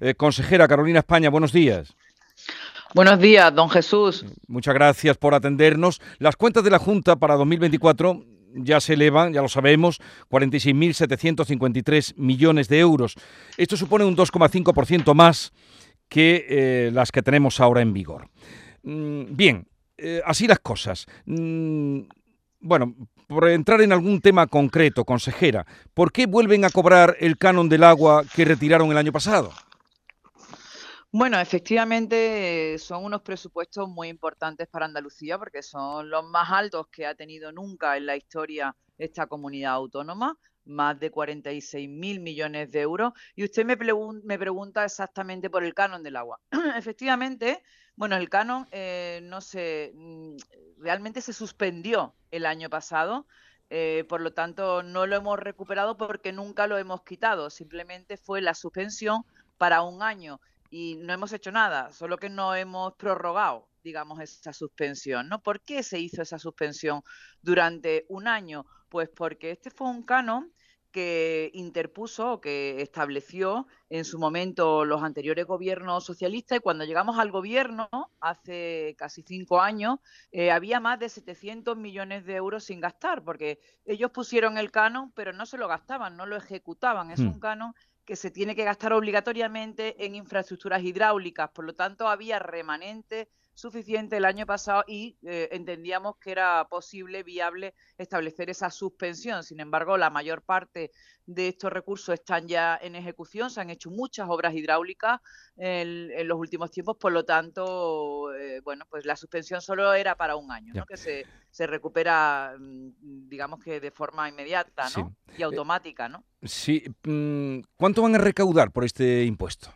Eh, consejera Carolina España, buenos días. Buenos días, don Jesús. Muchas gracias por atendernos. Las cuentas de la Junta para 2024 ya se elevan, ya lo sabemos, 46.753 millones de euros. Esto supone un 2,5% más que eh, las que tenemos ahora en vigor. Mm, bien, eh, así las cosas. Mm, bueno, por entrar en algún tema concreto, consejera, ¿por qué vuelven a cobrar el canon del agua que retiraron el año pasado? Bueno, efectivamente son unos presupuestos muy importantes para Andalucía porque son los más altos que ha tenido nunca en la historia esta comunidad autónoma, más de 46 mil millones de euros. Y usted me, me, pregunta exactamente por el canon del agua. Efectivamente, bueno, el canon eh, no se mm, realmente se suspendió el año pasado. Eh, por lo tanto, no lo hemos recuperado porque nunca lo hemos quitado. Simplemente fue la suspensión para un año y no hemos hecho nada, solo que no hemos prorrogado, digamos, esa suspensión, ¿no? ¿Por qué se hizo esa suspensión durante un año? Pues porque este fue un canon que interpuso, que estableció en su momento los anteriores gobiernos socialistas y cuando llegamos al gobierno, hace casi cinco años, eh, había más de 700 millones de euros sin gastar, porque ellos pusieron el canon, pero no se lo gastaban, no lo ejecutaban. Es un hmm. canon que se tiene que gastar obligatoriamente en infraestructuras hidráulicas. Por lo tanto, había remanente suficiente el año pasado y eh, entendíamos que era posible, viable, establecer esa suspensión. Sin embargo, la mayor parte de estos recursos están ya en ejecución, se han hecho muchas obras hidráulicas en, los últimos tiempos, por lo tanto, eh, bueno, pues la suspensión solo era para un año, ¿no? que se, se, recupera, mm, digamos que de forma inmediata ¿no? y automática. ¿no? Sí, mm, ¿cuánto van a recaudar por este impuesto?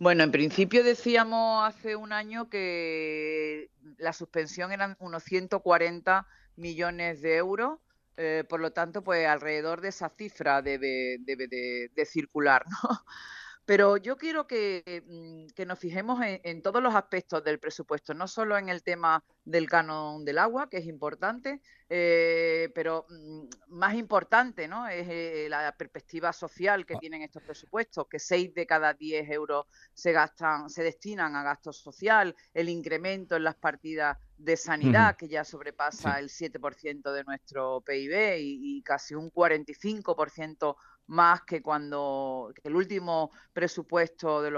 Bueno, en principio decíamos hace un año que la suspensión eran unos 140 millones de euros, eh, por lo tanto, pues alrededor de esa cifra debe, debe de, circular, ¿no? Pero yo quiero que, mm, nos fijemos en, todos los aspectos del presupuesto, no solo en el tema del canon del agua, que es importante, eh, pero mm, más importante ¿no? es eh, la perspectiva social que ah. tienen estos presupuestos, que 6 de cada 10 euros se gastan, se destinan a gasto social, el incremento en las partidas de sanidad, que ya sobrepasa el 7% de nuestro PIB y, y casi un 45% más que cuando el último presupuesto de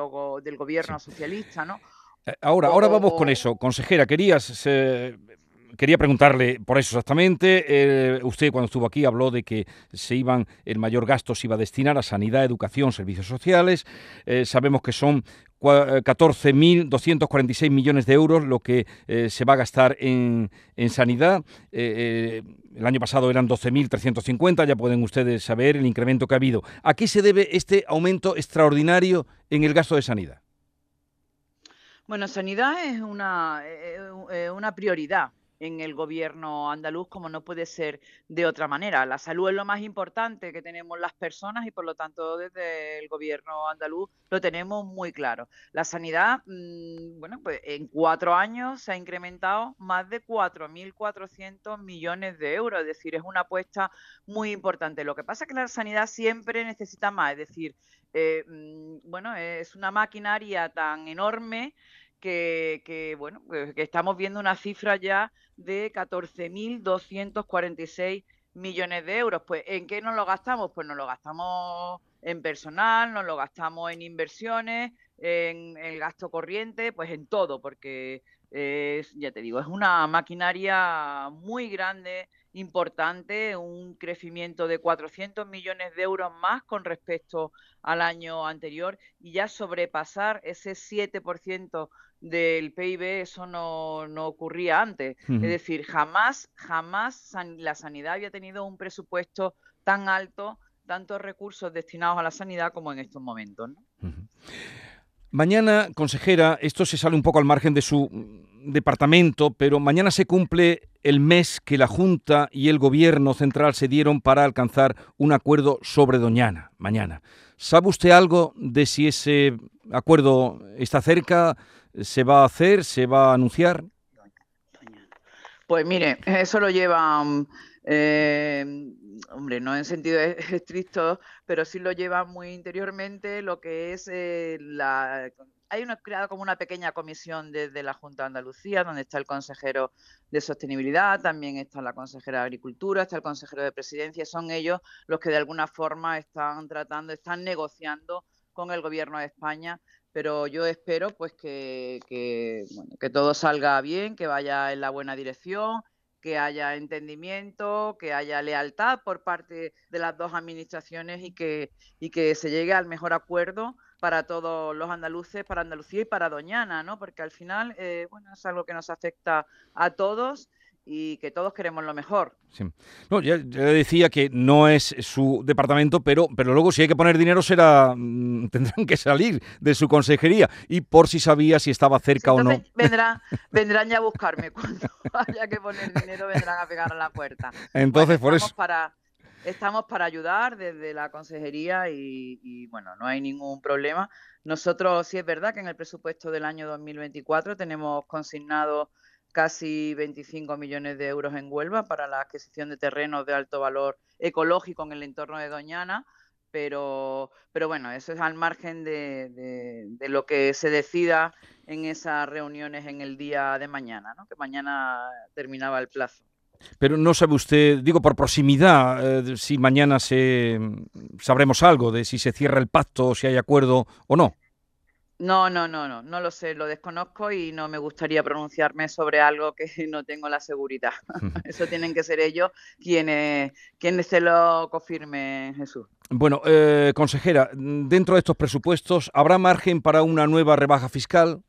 del gobierno socialista, ¿no? Eh, ahora, ahora vamos con eso. Consejera, querías quería preguntarle por eso exactamente. Eh, usted cuando estuvo aquí habló de que se iban, el mayor gasto se iba a destinar a sanidad, educación, servicios sociales. Eh, sabemos que son 14.246 eh, millones de euros lo que se va a gastar en, en sanidad. el año pasado eran 12.350, ya pueden ustedes saber el incremento que ha habido. ¿A qué se debe este aumento extraordinario en el gasto de sanidad? Bueno, sanidad es una, una prioridad en el gobierno andaluz como no puede ser de otra manera. La salud es lo más importante que tenemos las personas y por lo tanto desde el gobierno andaluz lo tenemos muy claro. La sanidad, mm, bueno, pues en cuatro años se ha incrementado más de 4.400 millones de euros, es decir, es una apuesta muy importante. Lo que pasa es que la sanidad siempre necesita más, es decir, eh, mm, bueno, es una maquinaria tan enorme que, bueno, pues que estamos viendo una cifra ya de 14.246 millones de euros. Pues, ¿en qué nos lo gastamos? Pues nos lo gastamos en personal, nos lo gastamos en inversiones, en el gasto corriente, pues en todo, porque es, ya te digo, es una maquinaria muy grande, importante, un crecimiento de 400 millones de euros más con respecto al año anterior y ya sobrepasar ese 7% del PIB, eso no, no ocurría antes. Es decir, jamás, jamás la sanidad había tenido un presupuesto tan alto, tantos recursos destinados a la sanidad como en estos momentos. Mañana, consejera, esto se sale un poco al margen de su departamento, pero mañana se cumple el mes que la Junta y el Gobierno Central se dieron para alcanzar un acuerdo sobre Doñana. Mañana. ¿Sabe usted algo de si ese acuerdo está cerca? se va a hacer, se va a anunciar? Pues mire, eso lo llevan eh, hombre, no en sentido e-, estricto, pero sí lo lleva muy interiormente lo que es eh, la... Hay una, creado como una pequeña comisión desde la Junta de Andalucía, donde está el consejero de Sostenibilidad, también está la consejera de Agricultura, está el consejero de Presidencia, son ellos los que de alguna forma están tratando, están negociando con el Gobierno de España pero yo espero pues que, que, bueno, que todo salga bien, que vaya en la buena dirección, que haya entendimiento, que haya lealtad por parte de las dos administraciones y que, y que se llegue al mejor acuerdo para todos los andaluces, para Andalucía y para Doñana, ¿no? Porque al final, eh, bueno, es algo que nos afecta a todos y que todos queremos lo mejor. Sí. No, ya, decía que no es su departamento, pero, pero luego si hay que poner dinero será mm, tendrán que salir de su consejería y por si sabía si estaba cerca o no. Vendrán, vendrán ya a buscarme cuando haya que poner dinero, vendrán a pegar a la puerta. Entonces, por eso. Para, estamos para ayudar desde la consejería y, y, bueno, no hay ningún problema. Nosotros sí es verdad que en el presupuesto del año 2024 tenemos consignado casi 25 millones de euros en Huelva para la adquisición de terrenos de alto valor ecológico en el entorno de Doñana, pero, pero bueno, eso es al margen de, lo que se decida en esas reuniones en el día de mañana, ¿no? que mañana terminaba el plazo. Pero no sabe usted, digo por proximidad, eh, si mañana se sabremos algo de si se cierra el pacto, si hay acuerdo o no. No, no, no, no, no lo sé, lo desconozco y no me gustaría pronunciarme sobre algo que no tengo la seguridad. Eso tienen que ser ellos quienes, quienes se lo confirmen, Jesús. Bueno, eh, consejera, dentro de estos presupuestos, ¿habrá margen para una nueva rebaja fiscal?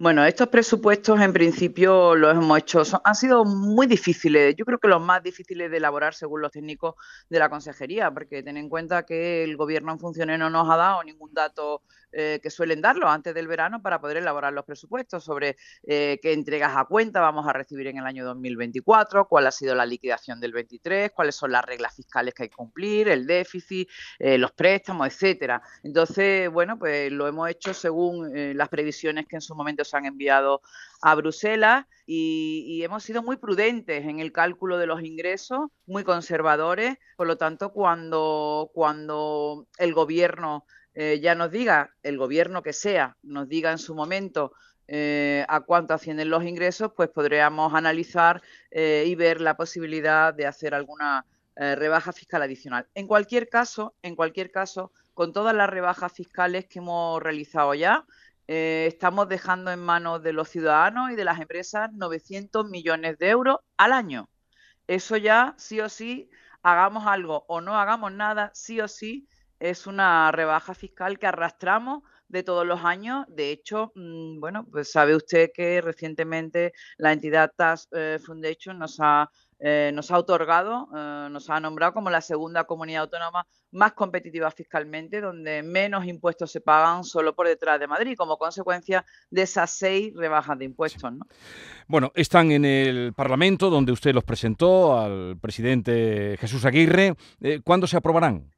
Bueno, estos presupuestos en principio los hemos hecho, han sido muy difíciles, yo creo que los más difíciles de elaborar según los técnicos de la consejería, porque ten en cuenta que el gobierno en funciones no nos ha dado ningún dato eh, que suelen darlo antes del verano para poder elaborar los presupuestos sobre eh, qué entregas a cuenta vamos a recibir en el año 2024, cuál ha sido la liquidación del 23, cuáles son las reglas fiscales que hay que cumplir, el déficit, eh, los préstamos, etcétera. Entonces, bueno, pues lo hemos hecho según las previsiones que en su momento han enviado a Bruselas y, y, hemos sido muy prudentes en el cálculo de los ingresos, muy conservadores. Por lo tanto, cuando, cuando el gobierno eh, ya nos diga, el gobierno que sea, nos diga en su momento eh, a cuánto ascienden los ingresos, pues podríamos analizar eh, y ver la posibilidad de hacer alguna rebaja fiscal adicional. En cualquier caso, en cualquier caso, con todas las rebajas fiscales que hemos realizado ya, estamos dejando en manos de los ciudadanos y de las empresas 900 millones de euros al año. Eso ya, sí o sí, hagamos algo o no hagamos nada, sí o sí, es una rebaja fiscal que arrastramos de todos los años. De hecho, mm, bueno, pues sabe usted que recientemente la entidad Tax eh, Foundation nos ha, eh, nos ha otorgado, eh, nos ha nombrado como la segunda comunidad autónoma más competitiva fiscalmente, donde menos impuestos se pagan solo por detrás de Madrid, como consecuencia de esas seis rebajas de impuestos. ¿no? Bueno, están en el Parlamento, donde usted los presentó al presidente Jesús Aguirre. ¿Cuándo se aprobarán?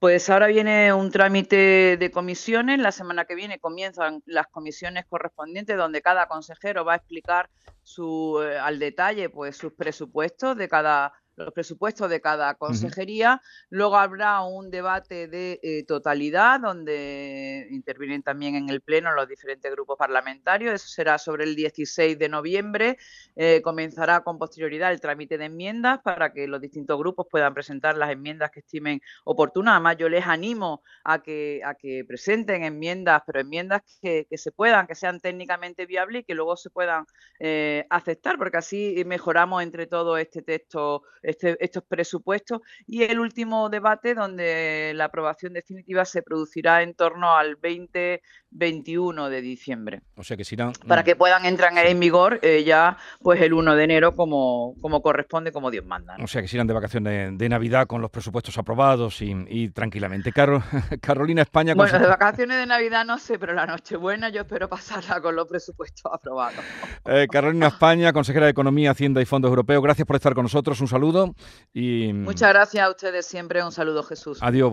Pues ahora viene un trámite de comisiones. La semana que viene comienzan las comisiones correspondientes, donde cada consejero va a explicar su, eh, al detalle pues, sus presupuestos de cada los presupuestos de cada consejería. Luego habrá un debate de eh, totalidad donde intervienen también en el Pleno los diferentes grupos parlamentarios. Eso será sobre el 16 de noviembre. Eh, comenzará con posterioridad el trámite de enmiendas para que los distintos grupos puedan presentar las enmiendas que estimen oportunas. Además, yo les animo a que, a que presenten enmiendas, pero enmiendas que, se puedan, que sean técnicamente viables y que luego se puedan eh, aceptar, porque así mejoramos entre todos este texto este, estos presupuestos y el último debate donde la aprobación definitiva se producirá en torno al 20-21 de diciembre. O sea que Para que puedan entrar en vigor eh, ya pues el 1 de enero como, como corresponde, como Dios manda. O sea que irán de vacaciones de, Navidad con los presupuestos aprobados y, tranquilamente. Carolina España... Bueno, de vacaciones de Navidad no sé, pero la Nochebuena yo espero pasarla con los presupuestos aprobados. Eh, Carolina España, consejera de Economía, Hacienda y Fondos Europeos, gracias por estar con nosotros. Un saludo. Y... Muchas gracias a ustedes siempre. Un saludo, Jesús. Adiós.